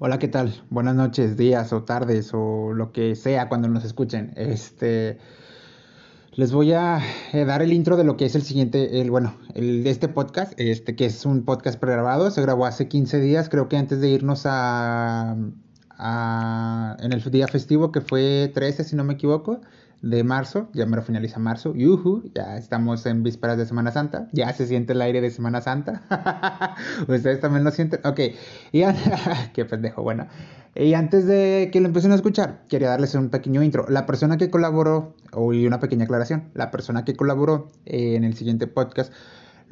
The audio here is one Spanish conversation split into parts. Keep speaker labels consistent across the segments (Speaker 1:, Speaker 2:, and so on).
Speaker 1: Hola, ¿qué tal? Buenas noches, días o tardes o lo que sea cuando nos escuchen. Este les voy a eh, dar el intro de lo que es el siguiente, el bueno, el este podcast, este que es un podcast pregrabado, se grabó hace 15 días, creo que antes de irnos a, a en el día festivo que fue 13 si no me equivoco de marzo, ya me lo finaliza marzo, yuhu, ya estamos en vísperas de Semana Santa, ya se siente el aire de Semana Santa, ustedes también lo sienten, ok, y qué pendejo, bueno, y antes de que lo empiecen a escuchar, quería darles un pequeño intro, la persona que colaboró, y una pequeña aclaración, la persona que colaboró eh, en el siguiente podcast,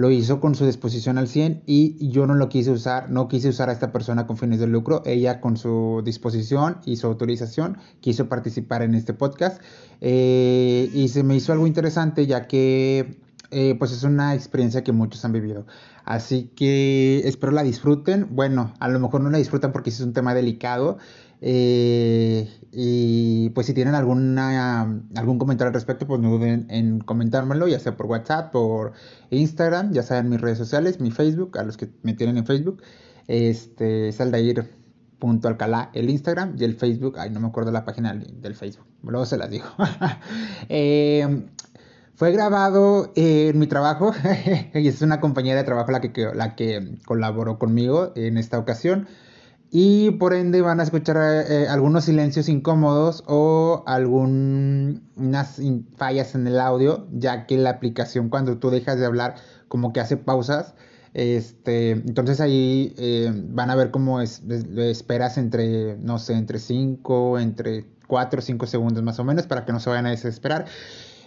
Speaker 1: lo hizo con su disposición al 100 y yo no lo quise usar, no quise usar a esta persona con fines de lucro, ella con su disposición y su autorización quiso participar en este podcast eh, y se me hizo algo interesante ya que eh, pues es una experiencia que muchos han vivido. Así que espero la disfruten. Bueno, a lo mejor no la disfrutan porque es un tema delicado. Eh, y pues si tienen alguna, algún comentario al respecto, pues no duden en comentármelo, ya sea por WhatsApp, por Instagram, ya sea en mis redes sociales, mi Facebook, a los que me tienen en Facebook. Este es Aldair.alcalá el Instagram y el Facebook, ay no me acuerdo la página del Facebook, luego se las digo. eh, fue grabado en mi trabajo y es una compañera de trabajo la que, la que colaboró conmigo en esta ocasión. Y por ende van a escuchar eh, algunos silencios incómodos o algunas fallas en el audio, ya que la aplicación cuando tú dejas de hablar como que hace pausas. Este, entonces ahí eh, van a ver cómo es, esperas entre, no sé, entre 5, entre 4 o 5 segundos más o menos para que no se vayan a desesperar.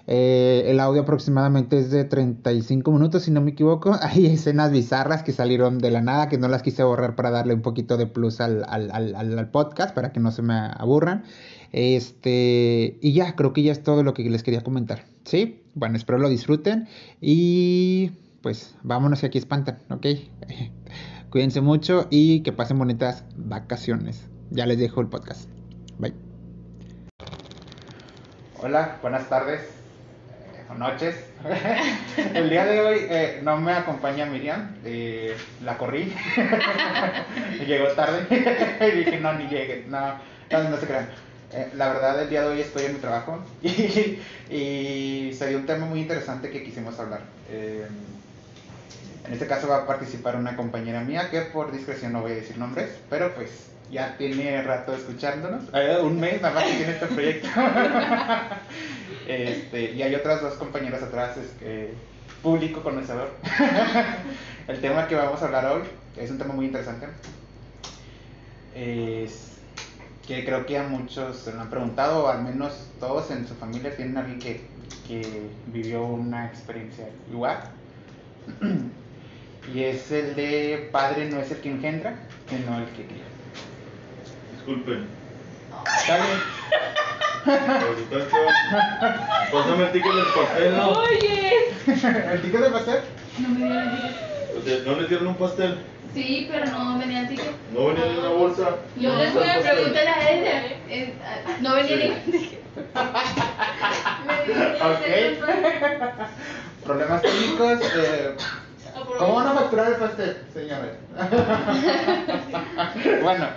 Speaker 1: Eh, el audio aproximadamente es de 35 minutos, si no me equivoco. Hay escenas bizarras que salieron de la nada, que no las quise borrar para darle un poquito de plus al, al, podcast, para que no se me aburran. Este, y ya, creo que ya es todo lo que les quería comentar. ¿Sí? Bueno, espero lo disfruten. Y pues vámonos que aquí espantan, ¿ok? Cuídense mucho y que pasen bonitas vacaciones. Ya les dejo el podcast. Bye. Hola, buenas tardes noches. el día de hoy eh, no me acompaña Miriam, eh, la corrí, llegó tarde y dije no, ni llegue, no, no, se crean. Eh, la verdad, el día de hoy estoy en mi trabajo y, y se dio un tema muy interesante que quisimos hablar. en este caso va a participar una compañera mía que por discreción no voy a decir nombres, pero pues ya tiene rato escuchándonos, un mes nada más que tiene este proyecto. Este, y hay otras dos compañeras atrás, es que, público conocedor. el tema que vamos a hablar hoy es un tema muy interesante. Es que creo que a muchos se lo han preguntado, o al menos todos en su familia tienen alguien que, que vivió una experiencia igual. y es el de padre no es el que engendra, sino el que cría.
Speaker 2: Disculpen. ¿Está bien? Pásame el ticket del pastel.
Speaker 3: Oye.
Speaker 1: ¿El ticket del pastel?
Speaker 3: No me dieron el ticket.
Speaker 2: O sea, ¿no les dieron un pastel?
Speaker 3: Sí, pero no venía el ticket.
Speaker 2: ¿No venía ni una bolsa?
Speaker 3: Yo
Speaker 2: No,
Speaker 3: les voy a
Speaker 2: pastel.
Speaker 3: preguntar a ella. Eh, ah, No venía
Speaker 2: Sí.
Speaker 3: ningún ticket.
Speaker 1: Ok. Problemas técnicos. Eh, ¿Cómo van a facturar el pastel, señores? bueno,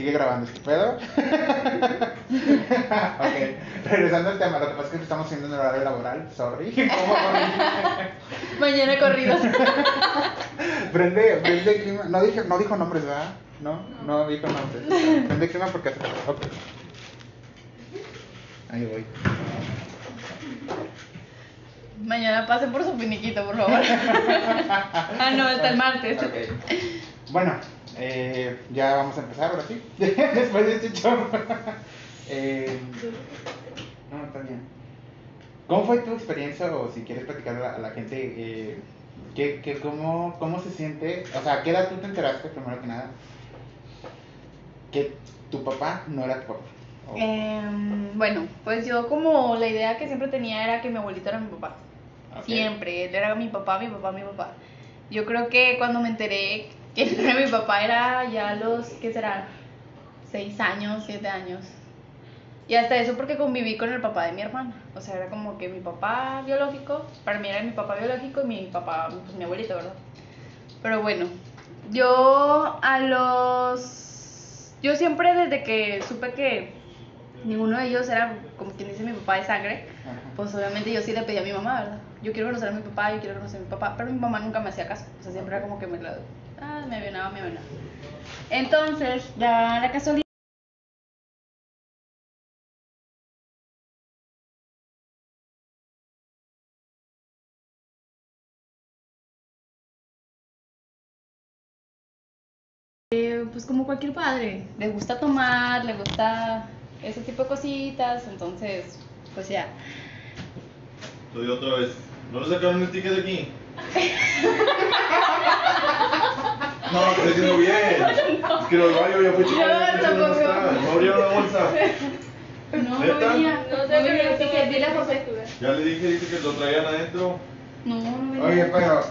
Speaker 1: sigue grabando este pedo. ok, regresando al tema, lo que pasa es que estamos haciendo en horario laboral, sorry. ¿Cómo
Speaker 3: Mañana corridos.
Speaker 1: Prende, prende clima. No, dije, no dijo nombres, ¿verdad? No, no dijo nombres. Prende clima porque hace Ok. Ahí voy.
Speaker 3: Mañana pasen por su finiquito, por favor. ah, no, hasta el martes.
Speaker 1: Bueno, eh, ya vamos a empezar ahora sí. Después de este show. eh, no, está bien. ¿Cómo fue tu experiencia o si quieres platicar a la, a la gente? Eh, ¿qué, qué, cómo, ¿Cómo se siente? O sea, ¿a qué edad tú te enteraste, primero que nada? Que tu papá no era tu papá. O-
Speaker 3: Em, bueno, pues yo como la idea que siempre tenía era que mi abuelito era mi papá.
Speaker 1: Ok.
Speaker 3: Siempre, él era mi papá, mi papá, mi papá. Yo creo que cuando me enteré mi papá era ya a los, ¿qué será? Seis años, siete años. Y hasta eso porque conviví con el papá de mi hermana. O sea, era como que mi papá biológico, para mí era mi papá biológico y mi papá, pues mi abuelito, ¿verdad? Pero bueno, yo a los yo siempre desde que supe que ninguno de ellos era, como quien dice, mi papá de sangre, pues obviamente yo sí le pedí a mi mamá, ¿verdad? Yo quiero conocer a mi papá, yo quiero conocer a mi papá, pero mi mamá nunca me hacía caso, o sea, siempre era como que me la... Ah, me avionaba, me avionaba. Entonces, da la casualidad... Eh, Pues como cualquier padre, le gusta tomar, le gusta ese tipo de cositas, entonces, pues ya.
Speaker 2: Digo otra vez. ¿No le sacaron el ticket de aquí? No, lo estoy diciendo bien. Es que los baños ya fue chico.
Speaker 3: Yo tampoco.
Speaker 2: está. No abrieron la bolsa.
Speaker 3: No, no venía.
Speaker 4: No
Speaker 3: No
Speaker 4: sé, pero
Speaker 3: el ticket, dile a José.
Speaker 2: Ya le dije, dice que lo traían adentro.
Speaker 3: No, no venía.
Speaker 1: Oye, pero.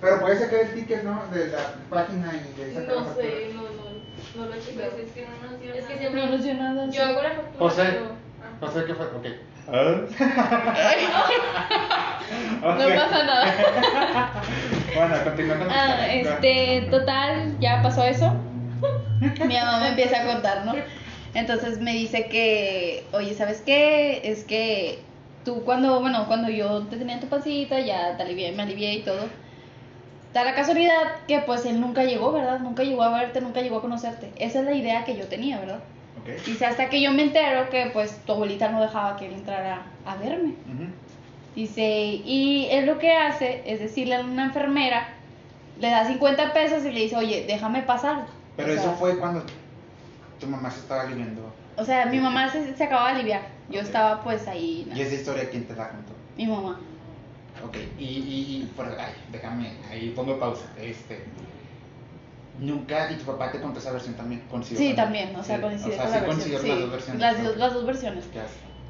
Speaker 1: Pero puedes sacar el ticket, ¿no? De la página y de sacar la
Speaker 4: No sé, no, no, no lo.
Speaker 5: Pues es que no nos dio
Speaker 4: Es que
Speaker 5: nada.
Speaker 4: siempre
Speaker 3: No nos dio nada.
Speaker 4: Yo hago la factura.
Speaker 1: José. José, ¿qué fue? Ok.
Speaker 3: No pasa nada.
Speaker 1: Bueno, continúa con
Speaker 3: Ah, este, total, ya pasó eso. Mi mamá me empieza a contar, ¿no? Entonces me dice que, oye, ¿sabes qué? Es que tú cuando, bueno, cuando yo te tenía en tu pancita, ya te alivié, me alivié y todo. Da la casualidad que pues él nunca llegó, ¿verdad? Nunca llegó a verte, nunca llegó a conocerte. Esa es la idea que yo tenía, ¿verdad?
Speaker 1: Ok.
Speaker 3: Dice, hasta que yo me entero que pues tu abuelita no dejaba que él entrara a verme.
Speaker 1: Ujú.
Speaker 3: Dice, y él lo que hace es decirle a una enfermera, le da 50 pesos y le dice, oye, déjame pasar.
Speaker 1: Pero
Speaker 3: O
Speaker 1: eso
Speaker 3: sea,
Speaker 1: fue cuando tu mamá se estaba aliviando.
Speaker 3: O sea, mi mamá se, se acaba de aliviar. Yo estaba pues ahí.
Speaker 1: ¿Y esa historia quién te la contó?
Speaker 3: Mi mamá.
Speaker 1: Ok, y, y, y por, ay, déjame, ahí pongo pausa. Este, nunca, y tu papá te contó esa versión también, coincidió
Speaker 3: Sí,
Speaker 1: con-
Speaker 3: también, o sea,
Speaker 1: sí,
Speaker 3: coincide
Speaker 1: o sea,
Speaker 3: con
Speaker 1: sí
Speaker 3: la versión.
Speaker 1: las dos versiones.
Speaker 3: las, dos-
Speaker 1: Ok.
Speaker 3: las dos versiones.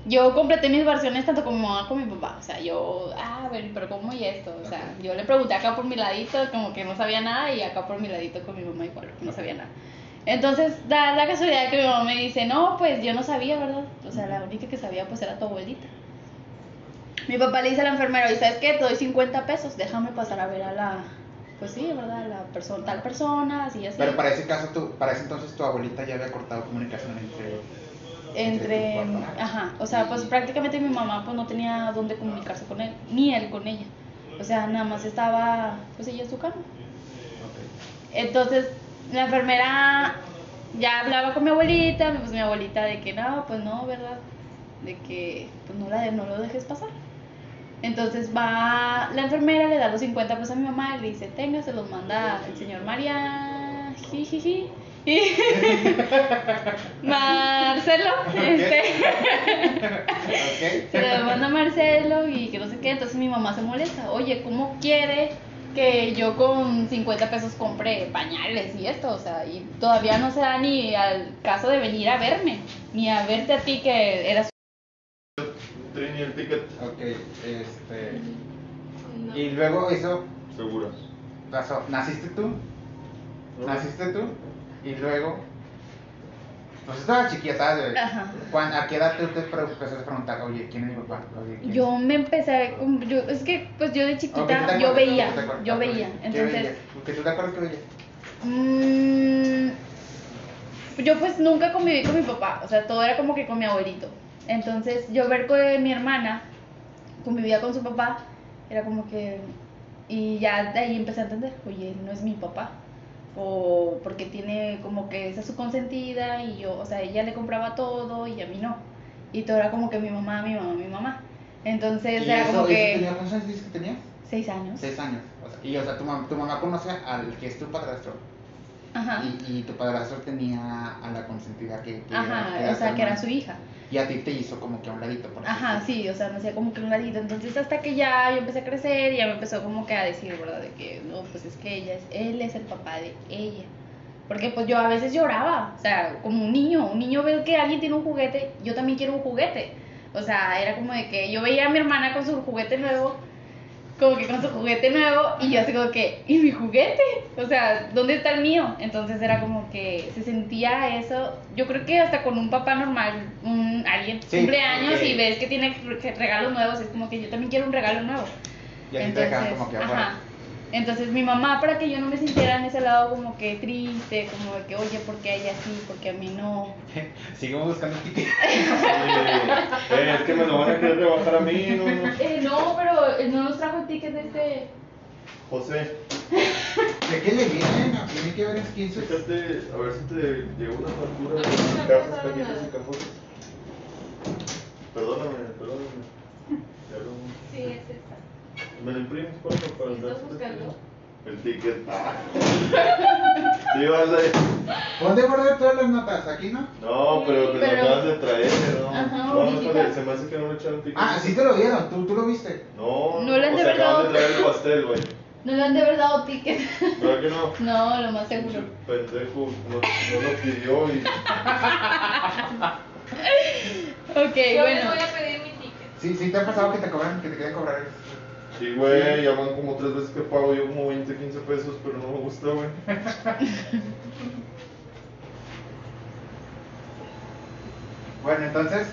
Speaker 3: Yo completé mis versiones tanto con mi mamá como mi papá. O sea, yo, ah, a ver, pero ¿cómo y esto? O sea, yo le pregunté acá por mi ladito, como que no sabía nada, y acá por mi ladito con mi mamá igual, que no sabía nada. Entonces, da la casualidad que mi mamá me dice, no, pues yo no sabía, ¿verdad? O sea, la única que sabía pues era tu abuelita. Mi papá le dice a la enfermera, ¿y sabes qué? Te doy 50 pesos, déjame pasar a ver a la, pues sí, ¿verdad? La persona, tal persona, así, así.
Speaker 1: Pero para ese caso, tu, para ese entonces tu abuelita ya había cortado comunicación entre...
Speaker 3: entre ajá o sea pues prácticamente mi mamá pues no tenía dónde comunicarse con él ni él con ella. O sea nada más estaba pues ella en su cama. Entonces la enfermera ya hablaba con mi abuelita pues mi abuelita de que no pues no verdad de que pues no la de- no lo dejes pasar entonces va la enfermera le da los 50 pesos a mi mamá y le dice tenga se los manda el señor María jijiji y Marcelo este
Speaker 1: Ok.
Speaker 3: se le manda a Marcelo y que no sé qué, entonces mi mamá se molesta. Oye, ¿cómo quiere que yo con 50 pesos compre pañales y esto? O sea, y todavía no se da ni al caso de venir a verme, ni a verte a ti que eras...
Speaker 2: Trini el ticket.
Speaker 1: Ok, este...
Speaker 4: No.
Speaker 1: Y luego eso
Speaker 2: Segura.
Speaker 1: pasó. ¿Naciste tú? ¿Naciste tú? Y luego... Pues estaba chiquita. ¿cuán- ¿A qué edad tú te empezaste a preguntar, oye, ¿quién es mi papá? Oye, ¿quién es?
Speaker 3: Yo me empecé, con- yo, es que pues yo de
Speaker 1: Ok, ¿tú
Speaker 3: chiquita,
Speaker 1: te
Speaker 3: yo veía, yo veía,
Speaker 1: ¿qué
Speaker 3: entonces...
Speaker 1: ¿Que tú te acuerdas que veías?
Speaker 3: Mm, yo pues nunca conviví con mi papá, o sea, todo era como que con mi abuelito. Entonces yo ver que mi hermana convivía con su papá, era como que... Y ya de ahí empecé a entender, oye, no es mi papá. O porque tiene como que esa es su consentida y yo, o sea, ella le compraba todo y a mí no. Y todo era como que mi mamá, mi mamá, mi mamá. Entonces
Speaker 1: ¿Y
Speaker 3: era
Speaker 1: eso-
Speaker 3: como que...
Speaker 1: tenía- ¿Cuántos años dices que tenías?
Speaker 3: Seis años.
Speaker 1: Seis años. O sea, y o sea, tu, mam- tu mamá conoce al que es tu padrastro.
Speaker 3: Ajá.
Speaker 1: Y, y tu padrastro tenía a la consentida que, que
Speaker 3: Ajá,
Speaker 1: era,
Speaker 3: o sea, que era su hija.
Speaker 1: Y a ti te hizo como que a un ladito. Por
Speaker 3: Ajá, sí, o sea, me hacía como que un ladito. Entonces, hasta que ya yo empecé a crecer, ya me empezó como que a decir, ¿verdad? De que, no, pues es que ella es, él es el papá de ella. Porque pues yo a veces lloraba, o sea, como un niño. Un niño ve que alguien tiene un juguete, yo también quiero un juguete. O sea, era como de que yo veía a mi hermana con su juguete nuevo, como que con su juguete nuevo, y yo así como que, ¿y mi juguete? O sea, ¿dónde está el mío? Entonces era como que se sentía eso. Yo creo que hasta con un papá normal, un, alguien
Speaker 1: Sí,
Speaker 3: cumpleaños
Speaker 1: porque-
Speaker 3: y ves que tiene re- regalos nuevos, es como que yo también quiero un regalo nuevo.
Speaker 1: Y ti te dejaban como que afuera.
Speaker 3: ajá. Entonces mi mamá, para que yo no me sintiera en ese lado como que triste, como de que, oye, ¿por qué a ella sí? Porque a mí no.
Speaker 1: Seguimos buscando ticket.
Speaker 2: Sí. Eh, es que me lo van a querer rebajar a mí, no, no.
Speaker 3: Eh, no, pero eh, no nos trajo el ticket de este...
Speaker 2: José,
Speaker 1: ¿De qué le vienen? Tiene que ver es quién se...
Speaker 2: fíjate, a ver si te llegó una factura
Speaker 4: mí no
Speaker 2: de cajas
Speaker 4: nada.
Speaker 2: y cajones. Perdóname, perdóname.
Speaker 4: Sí, es esta.
Speaker 2: ¿Me lo imprimes, por favor, para
Speaker 4: ¿Estás buscando?
Speaker 2: El ticket. Ah. Sí, vas a...
Speaker 1: ¿Dónde guardar todas las notas? ¿Aquí no?
Speaker 2: No, pero que
Speaker 3: Pero-
Speaker 2: lo acabas de traer, ¿no?
Speaker 3: Ajá,
Speaker 2: no, no, se me hace que no le echaron ticket.
Speaker 1: Ah, sí te lo dieron, tú, tú lo viste.
Speaker 2: No,
Speaker 3: No le han
Speaker 2: o
Speaker 3: de verdad
Speaker 2: acaban de traer el pastel, güey.
Speaker 3: No le han de haber dado ticket.
Speaker 2: ¿Verdad que no?
Speaker 3: no, lo más seguro.
Speaker 2: Pendejo, no, no lo pidió y.
Speaker 3: Ok,
Speaker 4: Yo les
Speaker 3: bueno.
Speaker 4: voy a pedir mi ticket.
Speaker 1: Sí, sí te ha pasado que te cobran, que te quieren cobrar eso.
Speaker 2: Sí, güey, ya van como tres veces que pago yo como 20, 15 pesos, pero no me gusta, güey.
Speaker 1: Bueno, entonces,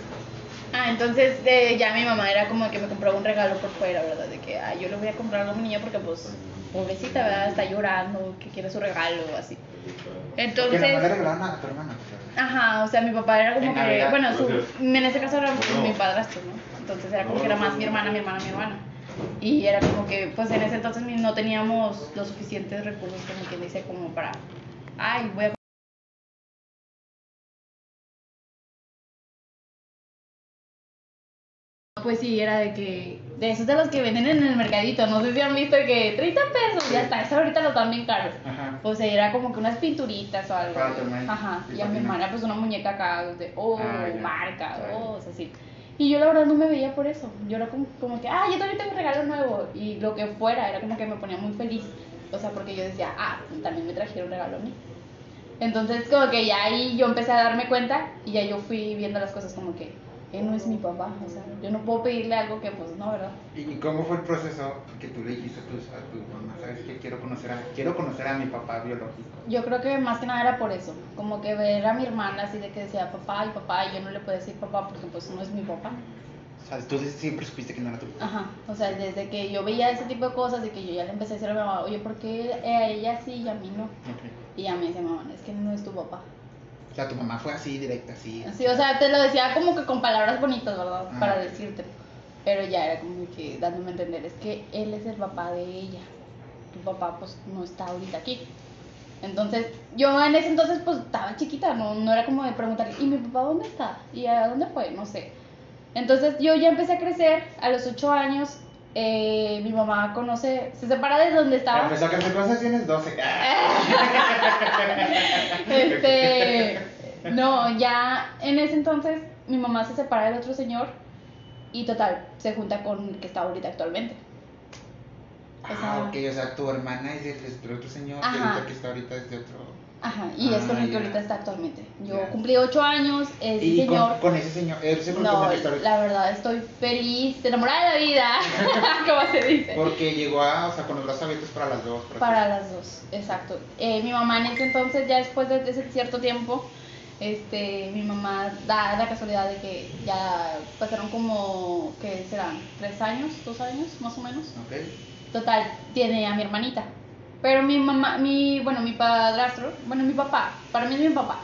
Speaker 3: Ah, entonces eh, ya mi mamá era como que me compró un regalo por fuera, ¿verdad? De que, ay, yo le voy a comprar a mi niña porque, pues, pobrecita, ¿verdad? Está llorando, que quiere su regalo, así.
Speaker 1: que
Speaker 3: Entonces,
Speaker 1: no le regalaron a tu hermana.
Speaker 3: ajá, o sea, mi papá era como
Speaker 1: En
Speaker 3: que,
Speaker 1: Navidad,
Speaker 3: bueno, su,
Speaker 2: pues,
Speaker 3: en ese caso era
Speaker 2: No.
Speaker 3: mi padrastro, ¿no? Entonces era como
Speaker 2: No,
Speaker 3: que era más
Speaker 2: no,
Speaker 3: mi hermana, mi hermana, mi hermana. Y era como que, pues en ese entonces no teníamos los suficientes recursos, como quien dice, como para, ay, voy a Pues sí, era de que, de esos de los que venden en el mercadito, no sé si han visto que 30 pesos, ya está, eso ahorita los dan bien caros.
Speaker 1: Ajá.
Speaker 3: Pues era como que unas pinturitas o algo.
Speaker 1: Para tu hermana.
Speaker 3: Ajá,
Speaker 1: Y
Speaker 3: y a mi hermana pues una muñeca acá de, oh,
Speaker 1: Ah,
Speaker 3: marca,
Speaker 1: Ya.
Speaker 3: oh, o sea, así. Y yo la verdad no me veía por eso, yo era como, como que, ah, yo también tengo un regalo nuevo, y lo que fuera, era como que me ponía muy feliz, o sea, porque yo decía, ah, también me trajeron un regalo a mí. Entonces como que ya ahí yo empecé a darme cuenta y ya yo fui viendo las cosas como que él no es mi papá, o sea, yo no puedo pedirle algo que pues no, ¿verdad?
Speaker 1: ¿Y cómo fue el proceso que tú le dijiste a tu, a tu mamá? ¿Sabes qué? Quiero conocer, a, quiero conocer a mi papá biológico.
Speaker 3: Yo creo que más que nada era por eso, como que ver a mi hermana así de que decía papá y papá y yo no le podía decir papá porque pues no es mi papá.
Speaker 1: O sea, tú siempre supiste que no era tu papá.
Speaker 3: Ajá, o sea, desde que yo veía ese tipo de cosas y que yo ya le empecé a decir a mi mamá, oye, ¿por qué a ella sí y a mí no?
Speaker 1: Ok.
Speaker 3: Y ya me dice mamá, es que no es tu papá.
Speaker 1: O sea, tu mamá fue así, directa, así.
Speaker 3: Sí, o sea, te lo decía como que con palabras bonitas, ¿verdad?
Speaker 1: Ah.
Speaker 3: Para decirte. Pero ya era como que dándome a entender, es que él es el papá de ella. Tu papá pues no está ahorita aquí. Entonces, yo en ese entonces pues estaba chiquita, no, no era como de preguntarle, ¿y mi papá dónde está? ¿Y a dónde fue? No sé. Entonces yo ya empecé a crecer, a los ocho años, eh, mi mamá conoce, se separa de donde estaba.
Speaker 1: Empezó a crecer cosas, tienes 12.
Speaker 3: Este, no, ya en ese entonces mi mamá se separa del otro señor y total, se junta con el que está ahorita actualmente. O sea,
Speaker 1: Ah, ok, o sea, tu hermana es del, del otro señor y
Speaker 3: Ajá.
Speaker 1: ahorita que está ahorita es de otro.
Speaker 3: Ajá, y es con
Speaker 1: Ah,
Speaker 3: el que ahorita está actualmente. Yo
Speaker 1: Ya.
Speaker 3: cumplí ocho años, ese
Speaker 1: Y
Speaker 3: señor.
Speaker 1: con, con ese señor, ese con
Speaker 3: No, la verdad estoy feliz, enamorada de la vida, como se dice.
Speaker 1: Porque llegó a, o sea, con los brazos abiertos para las dos. por así
Speaker 3: Para las dos, exacto. Eh, mi mamá en ese entonces, ya después de ese cierto tiempo, este, mi mamá da la casualidad de que ya pasaron como, ¿qué serán? ¿Tres años? ¿Dos años? Más o menos.
Speaker 1: decirlo.
Speaker 3: Total, tiene a mi hermanita. Pero mi mamá, mi, bueno, mi padrastro, bueno, mi papá, para mí es mi papá.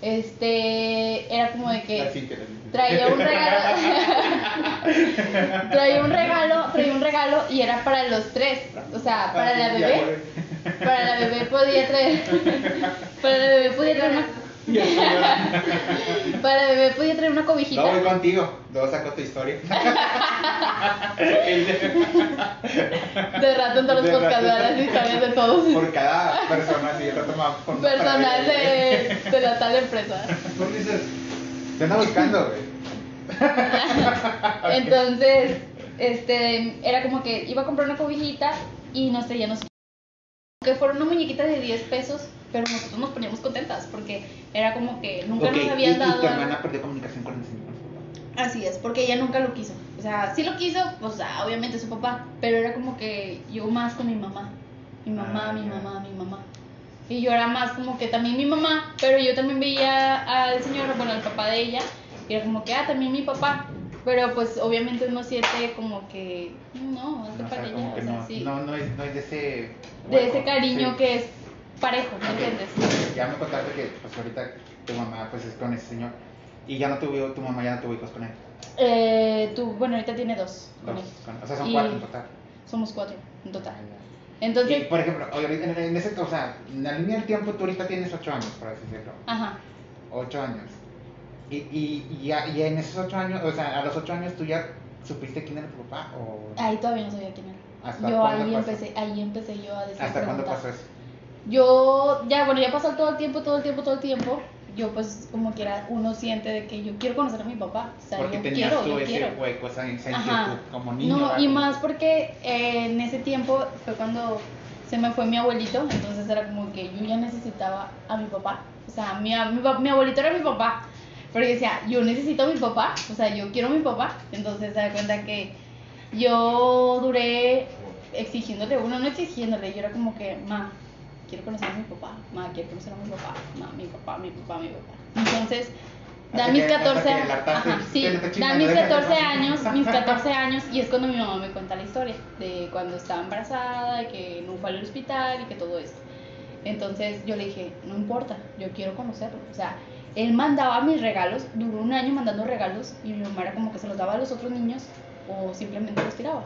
Speaker 3: Este, era como de que
Speaker 1: La la
Speaker 3: traía un regalo traía un regalo traía un regalo y era para los tres o sea para la
Speaker 1: Ah, ya,
Speaker 3: bebé para la bebé podía traer para la bebé podía traer una. para bebé podía traer una cobijita
Speaker 1: No voy contigo. Luego saco tu historia.
Speaker 3: de rato en todos los podcasts las historias de todos
Speaker 1: Por cada persona, así, el rato me va a poner una
Speaker 3: personal de, de la tal empresa
Speaker 1: ¿Por qué dices? Te anda buscando, güey.
Speaker 3: Entonces, este, era como que iba a comprar una cobijita y nos traía no sé que fuera una muñequita de 10 pesos, pero nosotros nos poníamos contentas porque era como que nunca
Speaker 1: Ok,
Speaker 3: nos
Speaker 1: y,
Speaker 3: habían
Speaker 1: y
Speaker 3: dado
Speaker 1: tu
Speaker 3: algo.
Speaker 1: hermana perdió comunicación con el señor.
Speaker 3: Así es, porque ella nunca lo quiso. O sea, sí lo quiso, pues ah, obviamente su papá, pero era como que yo más con mi mamá. Mi mamá,
Speaker 1: Ah,
Speaker 3: mi mamá, mi mamá. Y yo era más como que también mi mamá, pero yo también veía al señor, bueno, al papá de ella, y era como que, ah, también mi papá. Pero pues obviamente uno siente como que, no,
Speaker 1: O sea,
Speaker 3: para
Speaker 1: que
Speaker 3: o sea,
Speaker 1: no,
Speaker 3: sí.
Speaker 1: no, no es, no es de ese...
Speaker 3: de
Speaker 1: hueco,
Speaker 3: ese cariño
Speaker 1: sí.
Speaker 3: que es parejo, ¿me entiendes?
Speaker 1: Ya me contaste que pues ahorita tu mamá pues es con ese señor y ya no tuvo, tu mamá ya no tuvo hijos con él.
Speaker 3: Eh, tú, bueno, ahorita tiene dos. con
Speaker 1: Dos,
Speaker 3: él.
Speaker 1: con- o sea, son
Speaker 3: Y
Speaker 1: cuatro en total.
Speaker 3: Somos cuatro en total.
Speaker 1: Y,
Speaker 3: Entonces,
Speaker 1: por ejemplo, en, en ese, o sea, en la línea del tiempo tú ahorita tienes ocho años, por así decirlo.
Speaker 3: ajá.
Speaker 1: Ocho años. Y, y, y, ya, y en esos ocho años, o sea, a los ocho años tú ya supiste quién era tu papá o...
Speaker 3: Ahí todavía no sabía quién era.
Speaker 1: ¿Hasta
Speaker 3: yo ahí
Speaker 1: pasó?
Speaker 3: empecé, ahí empecé yo a decir
Speaker 1: ¿Hasta cuándo pasó eso?
Speaker 3: Yo, ya, bueno, ya pasó todo el tiempo, todo el tiempo, todo el tiempo. Yo, pues, como quiera, uno siente de que yo quiero conocer a mi papá. O sea,
Speaker 1: Porque
Speaker 3: yo
Speaker 1: tenías
Speaker 3: quiero,
Speaker 1: tú
Speaker 3: yo
Speaker 1: ese
Speaker 3: quiero.
Speaker 1: hueco, esa, como niño.
Speaker 3: No, y más porque eh, en ese tiempo fue cuando se me fue mi abuelito, entonces era como que yo ya necesitaba a mi papá. O sea, mi, mi, mi abuelito era mi papá. Pero yo decía, yo necesito a mi papá, o sea, yo quiero a mi papá. Entonces se da cuenta que yo duré exigiéndole, uno no exigiéndole, yo era como que, ma, quiero conocer a mi papá, ma, quiero conocer a mi papá, ma, mi papá, mi papá, mi papá. Entonces, da
Speaker 1: Hasta
Speaker 3: mis
Speaker 1: que- hasta
Speaker 3: 14
Speaker 1: que
Speaker 3: años, ajá, sí,
Speaker 1: que no te
Speaker 3: da
Speaker 1: chingas,
Speaker 3: mis
Speaker 1: déjate
Speaker 3: 14
Speaker 1: pasar.
Speaker 3: años, mis 14 años, y es cuando mi mamá me cuenta la historia de cuando estaba embarazada, que no fue al hospital y que todo eso. Entonces yo le dije, no importa, yo quiero conocerlo. O sea, él mandaba mis regalos, duró un año mandando regalos y mi mamá era como que se los daba a los otros niños o simplemente los tiraba.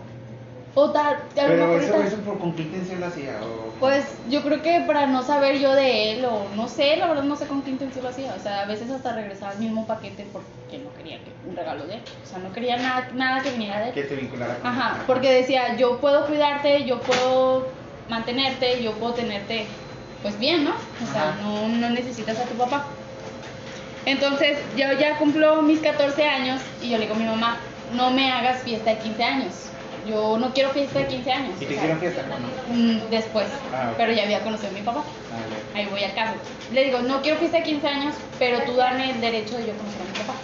Speaker 3: O tal, a lo mejor
Speaker 1: eso, por con qué intención lo hacía. O...
Speaker 3: pues yo creo que para no saber yo de él o no sé, la verdad no sé con qué intención lo hacía. O sea, a veces hasta regresaba el mismo paquete porque no quería que, un regalo de él. O sea, no quería nada, nada que viniera de él.
Speaker 1: que te vinculara con
Speaker 3: Ajá, porque decía, yo puedo cuidarte, yo puedo mantenerte, yo puedo tenerte, pues bien, ¿no? O sea,
Speaker 1: Ajá.
Speaker 3: no, no necesitas a tu papá. Entonces, yo ya cumplo mis 14 años y yo le digo a mi mamá, no me hagas fiesta de 15 años. Yo no quiero fiesta de 15 años.
Speaker 1: ¿Y te hicieron fiesta? o no?
Speaker 3: mm, Después,
Speaker 1: Ah, ok.
Speaker 3: pero ya había conocido a mi papá.
Speaker 1: Ah.
Speaker 3: Ahí voy al caso. Le digo, no quiero fiesta de 15 años, pero tú dame el derecho de yo conocer a mi papá.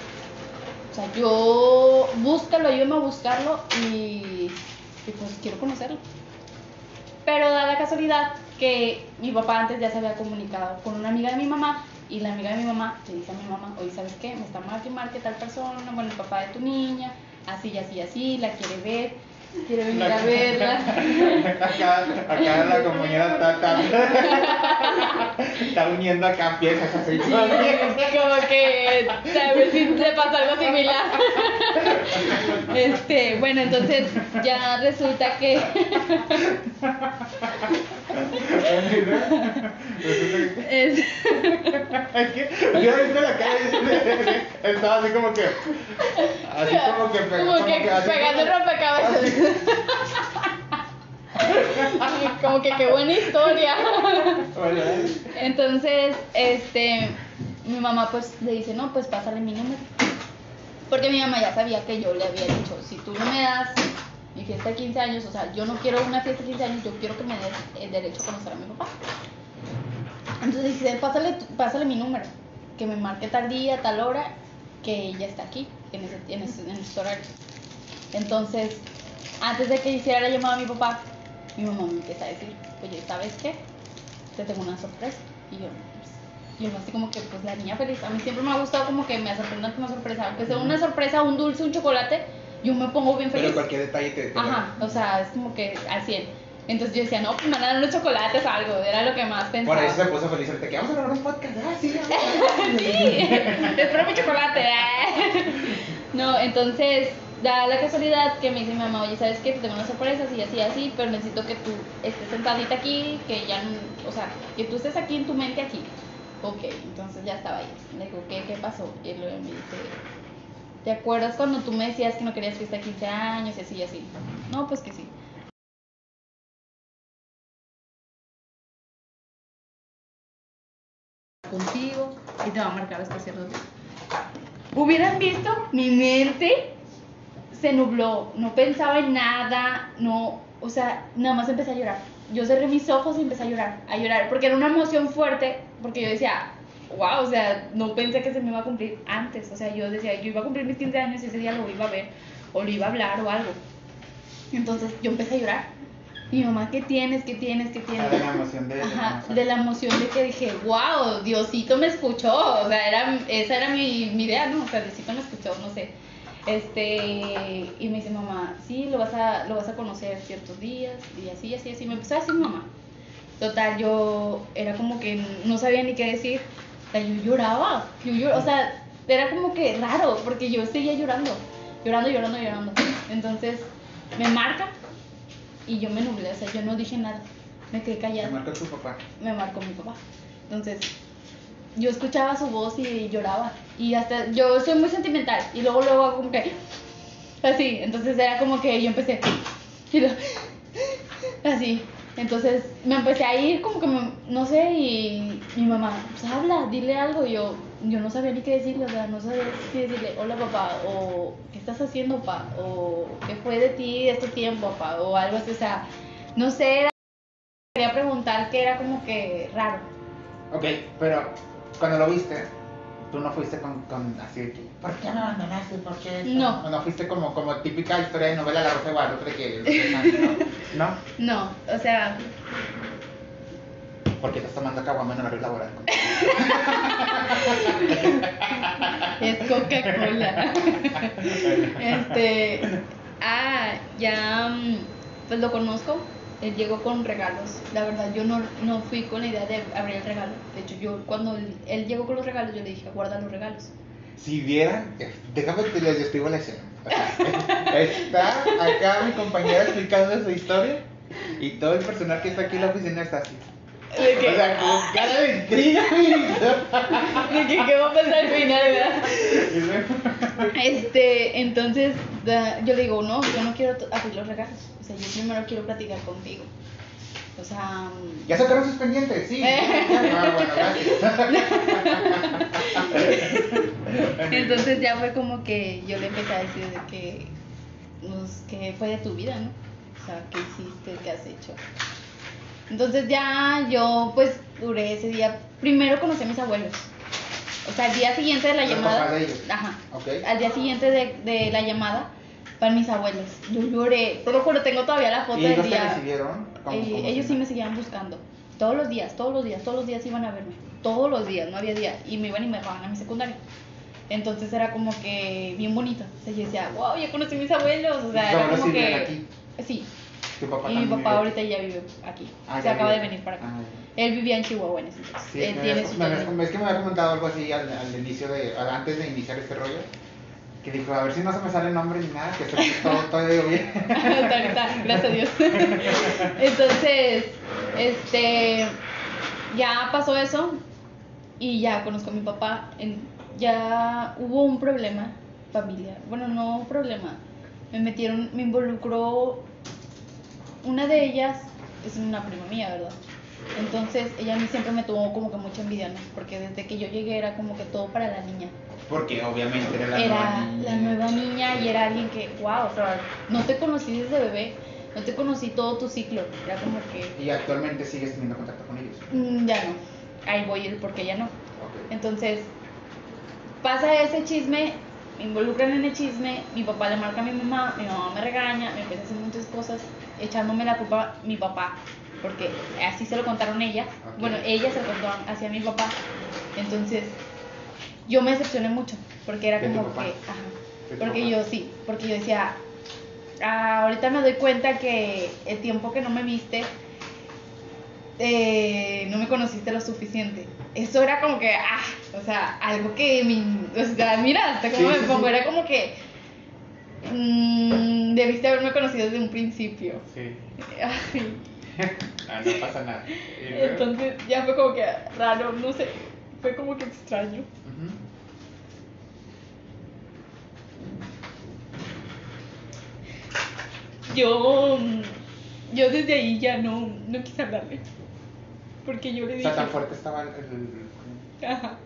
Speaker 3: O sea, yo búscalo, ayúdame a buscarlo y, y pues quiero conocerlo. Pero da la casualidad que mi papá antes ya se había comunicado con una amiga de mi mamá y la amiga de mi mamá le dice a mi mamá, oye, ¿sabes qué? Me está marque y marque tal persona, bueno, el papá de tu niña, así y así y así, la quiere ver, quiere venir a verla.
Speaker 1: acá, acá la comunidad está, está, está uniendo acá piezas así.
Speaker 3: Como que tal vez sí le pasó algo similar. Este, bueno, entonces ya resulta que es,
Speaker 1: que yo viste la cara y estaba así como que así como que pe-
Speaker 3: como que
Speaker 1: así
Speaker 3: pegando
Speaker 1: como-
Speaker 3: rompecabezas. Como que qué buena historia.
Speaker 1: Bueno,
Speaker 3: Entonces, este, mi mamá pues le dice, no, pues pásale mi número. Porque mi mamá ya sabía que yo le había dicho, si tú no me das mi fiesta de 15 años, o sea, yo no quiero una fiesta de 15 años, yo quiero que me des el derecho a conocer a mi papá. Entonces dice, pásale, pásale mi número, que me marque tal día, tal hora, que ella está aquí, en ese, en ese, en ese horario. Entonces, antes de que hiciera la llamada a mi papá, mi mamá me empieza a decir, oye, ¿sabes qué? Te tengo una sorpresa. Y yo, pues, yo así como que, pues la niña feliz. A mí siempre me ha gustado como que me sorprendan con una sorpresa. Aunque sea una sorpresa, un dulce, un chocolate, yo me pongo bien feliz.
Speaker 1: Pero cualquier detalle te, te
Speaker 3: Ajá, o sea, es como que al 100. Entonces yo decía, no, pues dar unos chocolates o algo, era lo que más pensaba.
Speaker 1: Por eso se puso feliz ahorita que vamos a grabar un podcast. Ah, sí,
Speaker 3: sí, espero mi chocolate. No, entonces da la casualidad que me dice mi mamá, oye, ¿sabes qué? Te tengo unas sorpresas y así, así, pero necesito que tú estés sentadita aquí, que ya, o sea, que tú estés aquí en tu mente aquí. Ok, entonces ya estaba ahí. Le digo, ¿qué, qué pasó? Y luego me dice, ¿te acuerdas cuando tú me decías que no querías fiesta de 15 años y así y así? No, pues que sí. contigo y te va a marcar hasta cierto tiempo. Hubieran visto mi mente se nubló, no pensaba en nada, no, o sea, nada más empecé a llorar. Yo cerré mis ojos y empecé a llorar, a llorar, porque era una emoción fuerte, porque yo decía, wow, o sea, no pensé que se me iba a cumplir antes, o sea, yo decía, yo iba a cumplir mis 15 años y ese día lo iba a ver, o lo iba a hablar o algo. Entonces yo empecé a llorar. Y mi mamá, ¿qué tienes? ¿Qué tienes? ¿Qué tienes?
Speaker 1: Ah, de la emoción de-
Speaker 3: Ajá, de la emoción de que dije, wow, Diosito me escuchó. O sea, era, esa era mi, mi idea, ¿no? O sea, Diosito me escuchó, no sé. Este, y me dice mamá, sí, lo vas a, lo vas a conocer ciertos días, y así, así, así. Me empezó a decir mamá. Total, yo era como que no sabía ni qué decir. Yo lloraba, yo llor- o sea, era como que raro, porque yo seguía llorando, llorando, llorando, llorando. Entonces, me marca y yo me nublé, o sea, yo no dije nada, me quedé
Speaker 1: Me
Speaker 3: callada
Speaker 1: marcó tu papá.
Speaker 3: me marcó mi papá. Entonces, yo escuchaba su voz y lloraba. Y hasta, yo soy muy sentimental. Y luego, luego, hago como que, así. Entonces, era como que yo empecé, y lo- así. Entonces, me empecé a ir como que, me- no sé, y mi mamá, pues habla, dile algo. Yo, yo no sabía ni qué decirle, o sea, no sabía si decirle, hola papá, o qué estás haciendo, papá, o qué fue de ti este tiempo, papá, o algo así, o sea, no sé, era quería preguntar que era como que raro.
Speaker 1: Ok, pero cuando lo viste, tú no fuiste con, con así de que, ¿por qué me abandonaste? ¿Por qué esto?"
Speaker 3: No.
Speaker 1: No fuiste como, como típica historia de novela La Rosa de Guadalupe que, ¿no? ¿No?
Speaker 3: No, o sea,
Speaker 1: Porque estás tomando caguama en horario laboral.
Speaker 3: es Coca-Cola. este, ah, ya, mm, pues lo conozco. Él llegó con regalos. La verdad, yo no, no fui con la idea de abrir el regalo. De hecho, yo cuando él, llegó con los regalos, yo le dije, guarda los regalos.
Speaker 1: Si vieran, eh, déjame que les describo la escena. Está acá mi compañera explicando su historia y todo el personal que está aquí en la oficina está así.
Speaker 3: De
Speaker 1: O
Speaker 3: que,
Speaker 1: sea, con cara de intriga.
Speaker 3: de que qué va a pasar al final, Este, entonces yo le digo, no, yo no quiero abrir los regalos. O sea, yo primero quiero platicar contigo. O sea, mm,
Speaker 1: ¿Ya sacaron sus pendientes? Sí. Ah, bueno, gracias.
Speaker 3: entonces ya fue como que yo le empecé a decir de que, pues, que fue de tu vida, ¿no? O sea, ¿qué hiciste? ¿Qué has hecho? Entonces ya yo pues duré ese día, primero conocí a mis abuelos. O sea, al día siguiente de la
Speaker 1: Los
Speaker 3: llamada.
Speaker 1: papás de ellos.
Speaker 3: Ajá. Al día siguiente de, de la llamada, para mis abuelos. Yo lloré, te lo juro, tengo todavía la foto
Speaker 1: ¿Y
Speaker 3: del
Speaker 1: te
Speaker 3: día.
Speaker 1: recibieron? ¿Cómo-
Speaker 3: Eh,
Speaker 1: cómo
Speaker 3: ellos sí me seguían buscando. Todos los días, todos los días, todos los días iban a verme. Todos los días, no había día. Y me iban y me robaban a mi secundaria. Entonces era como que bien bonito. O sea, yo decía, wow, ya conocí a mis abuelos. O sea,
Speaker 1: ¿Tus
Speaker 3: era como que.
Speaker 1: aquí?
Speaker 3: Sí.
Speaker 1: Tu papá
Speaker 3: Y mi papá
Speaker 1: vive
Speaker 3: ahorita ya vive aquí.
Speaker 1: Ah,
Speaker 3: Se acaba de
Speaker 1: vive.
Speaker 3: venir para acá.
Speaker 1: Ah,
Speaker 3: Él vivía en Chihuahua en ese entonces.
Speaker 1: Sí,
Speaker 3: Él tiene su
Speaker 1: me es que me había comentado algo así al, al inicio de, al- antes de iniciar este rollo, que dijo, a ver si no se me sale el nombre ni nada, que esto- todo, todo ido bien.
Speaker 3: Gracias a Dios. Entonces, este, ya pasó eso y ya conozco a mi papá. En- ya hubo un problema familiar. Bueno, no problema. Me metieron, me involucró una de ellas es una prima mía, ¿verdad? Entonces ella a mí siempre me tuvo como que mucha envidia, ¿no? Porque desde que yo llegué era como que todo para la niña.
Speaker 1: Porque obviamente era la
Speaker 3: era
Speaker 1: nueva niña.
Speaker 3: la nueva niña y era alguien que, wow, o sea, no te conocí desde bebé, no te conocí todo tu ciclo. Era como que,
Speaker 1: Y actualmente sigues teniendo contacto con ellos.
Speaker 3: mm, ya no. Ahí voy el porque ya no.
Speaker 1: Ok.
Speaker 3: Entonces, pasa ese chisme, me involucran en el chisme, mi papá le marca a mi mamá, mi mamá me regaña, me empieza a hacer muchas cosas, echándome la culpa a mi papá, porque así se lo contaron ella, bueno, ella se lo contó hacia mi papá, entonces yo me decepcioné mucho, porque era
Speaker 1: ¿De tu
Speaker 3: como que,
Speaker 1: ¿De
Speaker 3: ajá, porque yo sí, porque yo decía, "Ah, ahorita me doy cuenta que el tiempo que no me viste, eh, no me conociste lo suficiente. Eso era como que, ah, o sea, algo que, me, o sea, mira, hasta como
Speaker 1: Sí,
Speaker 3: me
Speaker 1: sí,
Speaker 3: pongo,
Speaker 1: sí.
Speaker 3: era como que, mm, debiste haberme conocido desde un principio.
Speaker 1: Sí.
Speaker 3: Ay,
Speaker 1: Ah, no pasa nada.
Speaker 3: Entonces ya fue como que raro, no sé, fue como que extraño. Yo, mm, yo desde ahí ya no, no quise hablarle. Porque yo le
Speaker 1: O
Speaker 3: dije,
Speaker 1: sea, tan fuerte estaba el... el-
Speaker 3: ajá,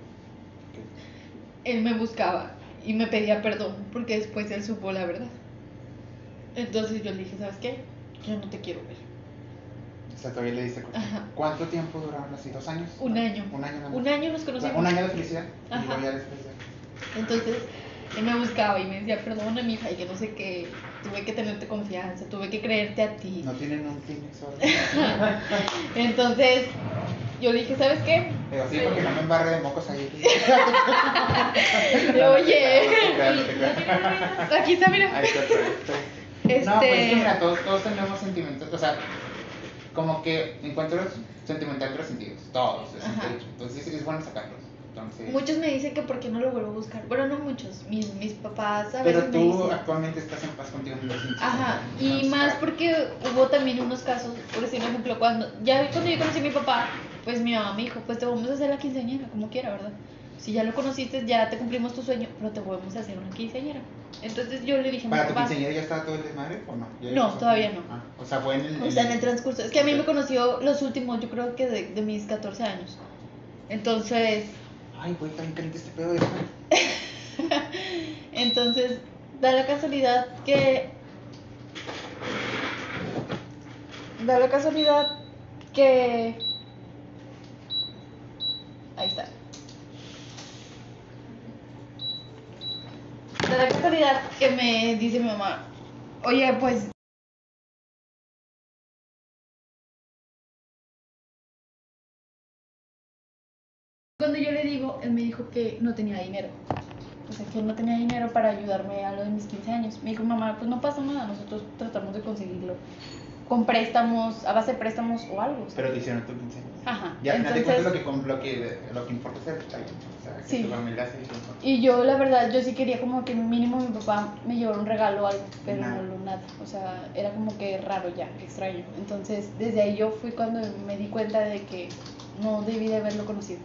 Speaker 3: él me buscaba y me pedía perdón porque después él supo la verdad. Entonces yo le dije, ¿sabes qué? Yo no te quiero ver.
Speaker 1: O sea, todavía le.
Speaker 3: Ajá.
Speaker 1: ¿Cuánto tiempo duraron así? ¿Dos años?
Speaker 3: Un año.
Speaker 1: Un año nada más.
Speaker 3: Un año nos conocimos.
Speaker 1: un año de felicidad. Y
Speaker 3: Ajá.
Speaker 1: luego ya después de...
Speaker 3: Entonces él me buscaba y me decía, perdona, mija, y que no sé qué. Tuve que tenerte confianza, tuve que creerte a ti.
Speaker 1: No tienen un Kleenex.
Speaker 3: Entonces, yo dije, ¿sabes qué?
Speaker 1: Pero sí, porque no me embarre de mocos ahí.
Speaker 3: Oye,
Speaker 1: No no
Speaker 3: aquí está, mira.
Speaker 1: Ahí está, perfecto.
Speaker 3: Este...
Speaker 1: No, pues es que mira, todos, todos tenemos sentimientos, o sea, como que encuentros sentimentales resentidos, todos. Entonces es bueno sacarlos. Entonces,
Speaker 3: Muchos me dicen que por qué no lo vuelvo a buscar. Bueno, no muchos. Mis, mis papás a
Speaker 1: pero
Speaker 3: veces me
Speaker 1: tú
Speaker 3: dicen.
Speaker 1: actualmente estás en paz contigo mismo. sin-
Speaker 3: Ajá, y más porque hubo también unos casos, por decir un ejemplo, cuando ya cuando yo conocí a mi papá, pues mi mamá me dijo, pues te vamos a hacer la quinceañera, como quiera, ¿verdad? Si ya lo conociste, ya te cumplimos tu sueño, pero te volvemos a hacer una quinceañera. Entonces yo le dije
Speaker 1: ¿Para tu quinceañera ya estaba todo el desmadre o no? ¿Ya
Speaker 3: No,
Speaker 1: pasó?
Speaker 3: todavía no.
Speaker 1: Ah, o sea, fue en el...
Speaker 3: o sea, en el transcurso, es que a mí me conoció los últimos, yo creo que de, de mis 14 años. Entonces,
Speaker 1: Ay, güey, está bien caliente este pedo, déjame.
Speaker 3: Entonces, da la casualidad que. Da la casualidad que. Ahí está. Da la casualidad que me dice mi mamá, oye, pues. Cuando yo le digo, él me dijo que no tenía dinero. O sea, que él no tenía dinero para ayudarme a lo de mis 15 años. Me dijo, mamá, pues no pasa nada, nosotros tratamos de conseguirlo con préstamos, a base de préstamos o algo. sea.
Speaker 1: Pero te hicieron tu quinceañera.
Speaker 3: Ajá.
Speaker 1: Ya al final de cuentas lo
Speaker 3: Entonces,
Speaker 1: que, lo que, lo que importa es el detalle. O sea, que
Speaker 3: Sí.
Speaker 1: tu familia se
Speaker 3: y yo la verdad, yo sí quería como que mínimo mi papá me llevara un regalo o algo, pero
Speaker 1: Nada.
Speaker 3: no lo nada. O sea, era como que raro ya, extraño. Entonces, desde ahí yo fui cuando me di cuenta de que no debí de haberlo conocido.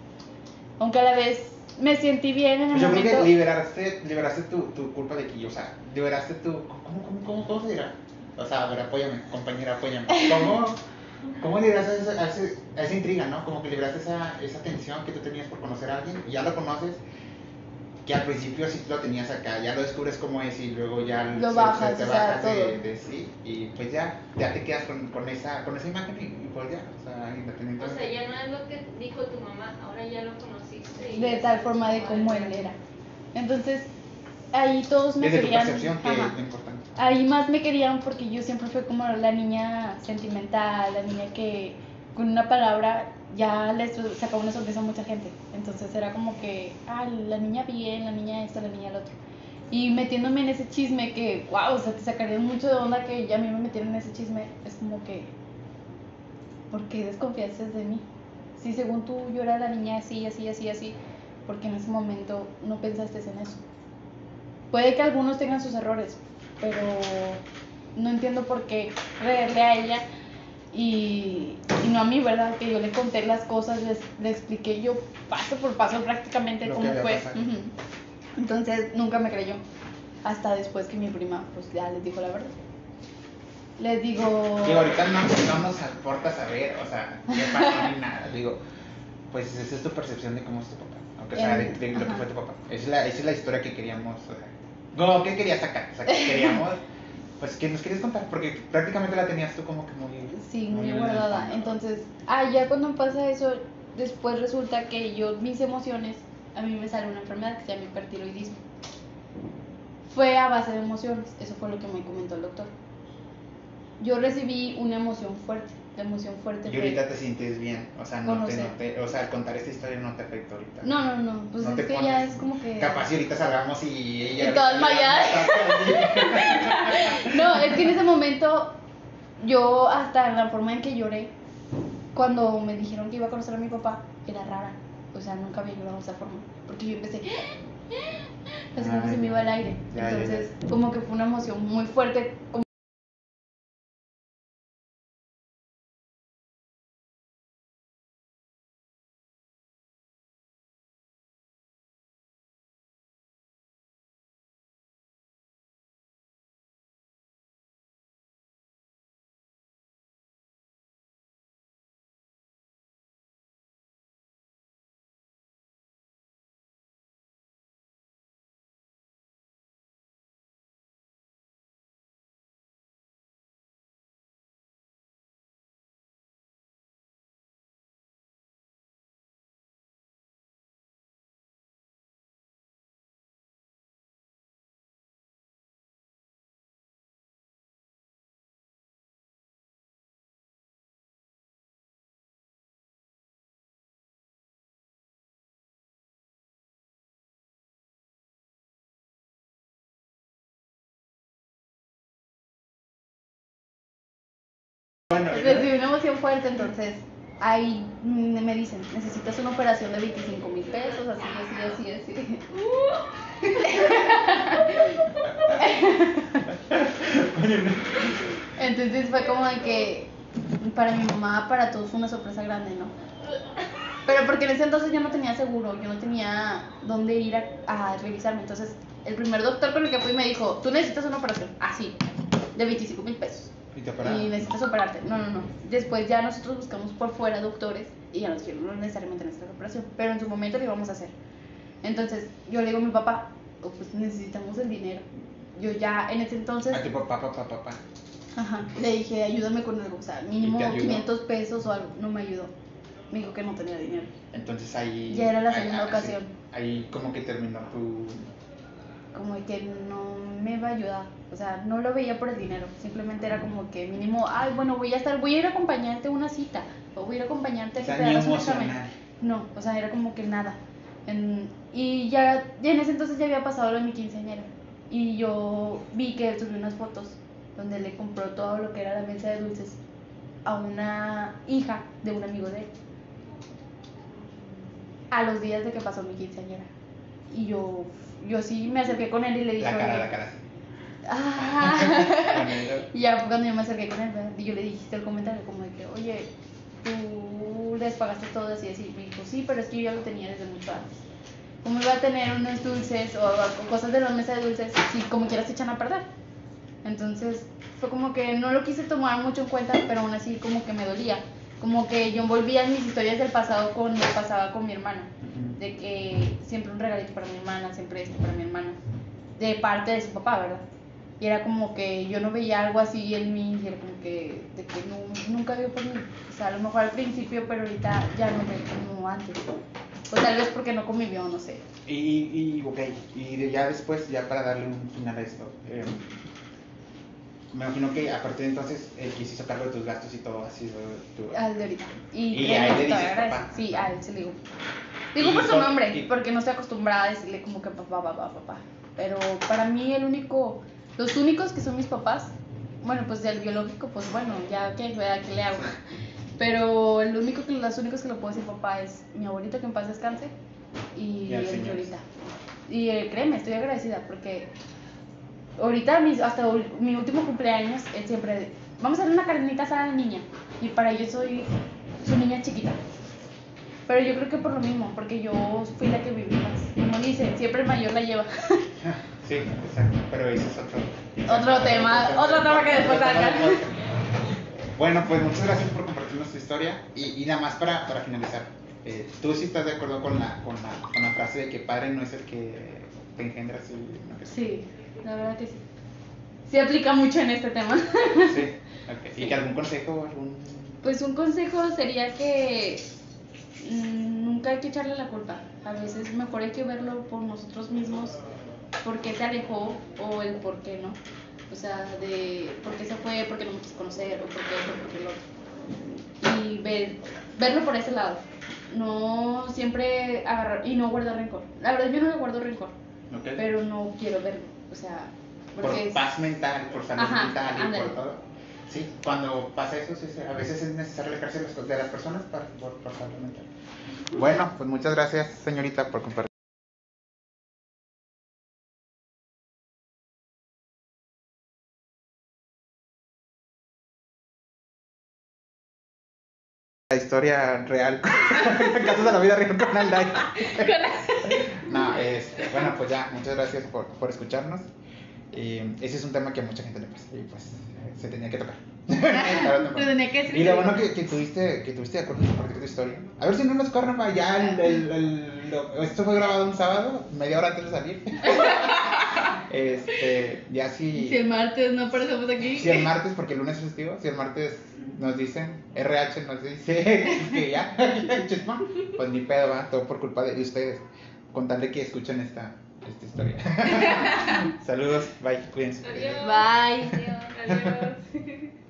Speaker 3: Aunque a la vez me sentí bien en el
Speaker 1: Pues yo creo
Speaker 3: momento.
Speaker 1: que liberaste, liberaste tu, tu culpa de aquí, o sea, liberaste tu... ¿Cómo, cómo, cómo, cómo se dirá? O sea, a ver, apóyame, compañera, apóyame. ¿Cómo, cómo liberaste esa, a ese- a esa intriga, no? Como que liberaste esa, esa tensión que tú tenías por conocer a alguien y ya lo conoces, que al principio sí lo tenías acá, ya lo descubres cómo es y luego ya
Speaker 3: Lo
Speaker 1: se-
Speaker 3: bajas,
Speaker 1: se te
Speaker 3: o sea,
Speaker 1: bajas de, de sí y pues ya, ya te quedas con, con, esa, con esa imagen y, y pues ya, o sea,
Speaker 4: O
Speaker 1: independientemente.
Speaker 4: sea, ya no es lo que dijo tu mamá, ahora ya lo conociste. y
Speaker 3: de tal forma de cómo él era. Entonces, ahí todos me
Speaker 1: Desde tu
Speaker 3: querían.
Speaker 1: percepción, que
Speaker 3: ajá.
Speaker 1: es lo importante.
Speaker 3: Ahí más me querían porque yo siempre fui como la niña sentimental, la niña que con una palabra ya le so- sacaba una sonrisa a mucha gente. Entonces era como que, ah, la niña bien, la niña esto, la niña el otro. Y metiéndome en ese chisme que, wow, o sea, te sacarían mucho de onda que ya a mí me metieron en ese chisme. Es como que, ¿por qué desconfiaste de mí? Si según tú yo era la niña así, así, así, así, porque en ese momento no pensaste en eso. Puede que algunos tengan sus errores, pero no entiendo por qué creerle a ella y, y no a mí, ¿verdad? Que yo le conté las cosas, les, le expliqué yo paso por paso prácticamente
Speaker 1: Lo
Speaker 3: cómo fue. Entonces nunca me creyó, hasta después que mi prima pues ya les dijo la verdad. Les digo...
Speaker 1: Digo, ahorita no, no nos aporta saber, o sea, qué pasó ni nada. Digo, pues esa es tu percepción de cómo es tu papá. Aunque sea de, de lo que fue tu papá. Esa es la, esa es la historia que queríamos, o sea. No, ¿qué querías sacar? O sea, que queríamos, pues, ¿qué nos querías contar? Porque prácticamente la tenías tú como que muy.
Speaker 3: Sí, muy guardada. Entonces, ah, ya cuando pasa eso, después resulta que yo, mis emociones, a mí me sale una enfermedad que se llama hipertiroidismo. Fue a base de emociones, eso fue lo que me comentó el doctor. Yo recibí una emoción fuerte, la emoción fuerte
Speaker 1: Y ahorita te sientes bien, o sea, no te, no te, o sea, al contar esta historia no te afecta ahorita.
Speaker 3: No, no, no, pues
Speaker 1: No
Speaker 3: es que
Speaker 1: pones-
Speaker 3: ya es como que...
Speaker 1: Capaz si ahorita salgamos y ella.
Speaker 3: Y. No, es que en ese momento yo hasta la forma en que lloré cuando me dijeron que iba a conocer a mi papá era rara. O sea, nunca había llorado de esa forma. Porque yo empecé... Así como se me iba el aire.
Speaker 1: ya, ya, ya.
Speaker 3: Entonces, como que fue una emoción muy fuerte. como recibí una emoción fuerte, entonces ahí me dicen, necesitas una operación de 25 mil pesos, así, así, así, así. Entonces fue como de que para mi mamá, para todos fue una sorpresa grande, ¿no? Pero porque en ese entonces yo no tenía seguro, yo no tenía dónde ir a, a revisarme. Entonces el primer doctor con el que fui me dijo, tú necesitas una operación, así, de 25 mil pesos.
Speaker 1: Y te
Speaker 3: Y
Speaker 1: operaron.
Speaker 3: necesitas operarte. No, no, no. Después ya nosotros buscamos por fuera doctores y ya nos dijeron, no necesariamente necesitas operación, pero en su momento lo íbamos a hacer. Entonces yo le digo a mi papá, "Oh, pues necesitamos el dinero. Yo ya en ese entonces,
Speaker 1: A tu papá, papá, papá.
Speaker 3: ajá, le dije, ayúdame con algo, o sea, mínimo
Speaker 1: te ayudó?
Speaker 3: 500 pesos o algo. No me ayudó. Me dijo que no tenía dinero.
Speaker 1: Entonces ahí.
Speaker 3: Ya era la
Speaker 1: ahí-
Speaker 3: segunda
Speaker 1: ah, sí.
Speaker 3: ocasión.
Speaker 1: Ahí como que terminó tu.
Speaker 3: Como que no me iba a ayudar. O sea, no lo veía por el dinero. Simplemente era como que mínimo, ay, bueno, voy a estar, voy a ir a acompañarte a una cita. O voy a ir a acompañarte a
Speaker 1: O
Speaker 3: que
Speaker 1: sea,
Speaker 3: te
Speaker 1: ni
Speaker 3: hagas un examen.
Speaker 1: emocional.
Speaker 3: No, o sea, era como que nada. En- y ya, ya en ese entonces ya había pasado lo de mi quinceañera. Y yo vi que él subió unas fotos donde le compró todo lo que era la mesa de dulces a una hija de un amigo de él. A los días de que pasó mi quinceañera. Y yo, yo sí me acerqué con él y le dije,
Speaker 1: La cara,
Speaker 3: "Oye,
Speaker 1: la cara.
Speaker 3: Ah. Y ya cuando yo me acerqué con él, yo le dije el comentario como de que, oye, tú les pagaste todo así, así. Me dijo, sí, pero es que yo ya lo tenía desde mucho antes. ¿Cómo iba a tener unos dulces o, o cosas de la mesa de dulces si como quieras se echan a perder? Entonces fue como que no lo quise tomar mucho en cuenta, pero aún así como que me dolía. Como que yo envolvía mis historias del pasado con lo que pasaba con mi hermana. De que siempre un regalito para mi hermana, siempre esto para mi hermana, de parte de su papá, ¿verdad? Y era como que yo no veía algo así en mí, y era como que, de que no- nunca vio por mí. O sea, a lo mejor al principio, pero ahorita ya no ve como antes. O tal vez porque no convivió, no sé.
Speaker 1: Y, y, ok, y ya después, ya para darle un final a esto, eh, me imagino que a partir de entonces que se hizo cargo de tus gastos y todo sido tu...
Speaker 3: Al de ahorita. Y,
Speaker 1: Y a él le dices papá.
Speaker 3: Sí, a él se le digo. Digo por su nombre,
Speaker 1: y-
Speaker 3: porque no estoy acostumbrada a decirle como que papá, papá, papá. Pero para mí el único, los únicos que son mis papás, bueno, pues del biológico, pues bueno, ya que ¿qué le hago? Pero el único que, los únicos que le puedo decir papá es mi abuelito que en paz descanse y, el
Speaker 1: señor.
Speaker 3: ahorita. Y eh, créeme, estoy agradecida porque ahorita mis, hasta mi último cumpleaños, él siempre, vamos a hacer una carnita asada a la niña. Y para ello soy su niña chiquita. Pero yo creo que por lo mismo, porque yo fui la que viví más. Como dicen, siempre el mayor la lleva.
Speaker 1: Sí, exacto, pero ese es otro...
Speaker 3: Otro tema, otro tema que después sacan.
Speaker 1: Bueno, pues muchas gracias por compartirnos tu historia y, y nada más para, para finalizar. eh, ¿Tú sí estás de acuerdo con la, con, la, con la frase de que padre no es el que te engendra, que
Speaker 3: Sí, la verdad que sí. Sí aplica mucho en este tema.
Speaker 1: Sí. ¿Y que algún consejo, algún...
Speaker 3: Pues un consejo sería que nunca hay que echarle la culpa. A veces mejor hay que verlo por nosotros mismos, por qué se alejó o el por qué no. O sea, de por qué se fue, por qué no me quiso conocer, o por qué esto, por qué lo otro. Y ver, verlo por ese lado. No siempre agarrar y no guardar rencor. La verdad, yo no le guardo rencor,
Speaker 1: ok?
Speaker 3: pero no quiero verlo. O sea, porque
Speaker 1: por paz mental, por salud
Speaker 3: Ajá,
Speaker 1: mental y por todo. Sí, cuando pasa eso, sí, a veces es necesario alejarse de las, de las personas para, por, por salud mental. Bueno, pues muchas gracias, señorita, por compartir. La historia real, casos de la vida real con Alday. No, este, bueno, pues ya, muchas gracias por, por escucharnos. Ese es un tema que a mucha gente le pasa y pues se tenía que tocar.
Speaker 3: Tenía que
Speaker 1: y lo bueno que, que tuviste, que tuviste de acuerdo en compartir tu historia. A ver si no nos corren para allá. El, el- el- lo- esto fue grabado un sábado, media hora antes de salir. este, ya si,
Speaker 3: Si el martes no aparecemos aquí.
Speaker 1: si el martes, porque el lunes es festivo, si el martes nos dicen, RH nos dice que ya, pues ni pedo, va, todo por culpa de ustedes. Contarle que escuchen esta, esta historia. Saludos, bye, cuídense.
Speaker 4: Adiós.
Speaker 3: Bye.
Speaker 4: Adiós. Adiós.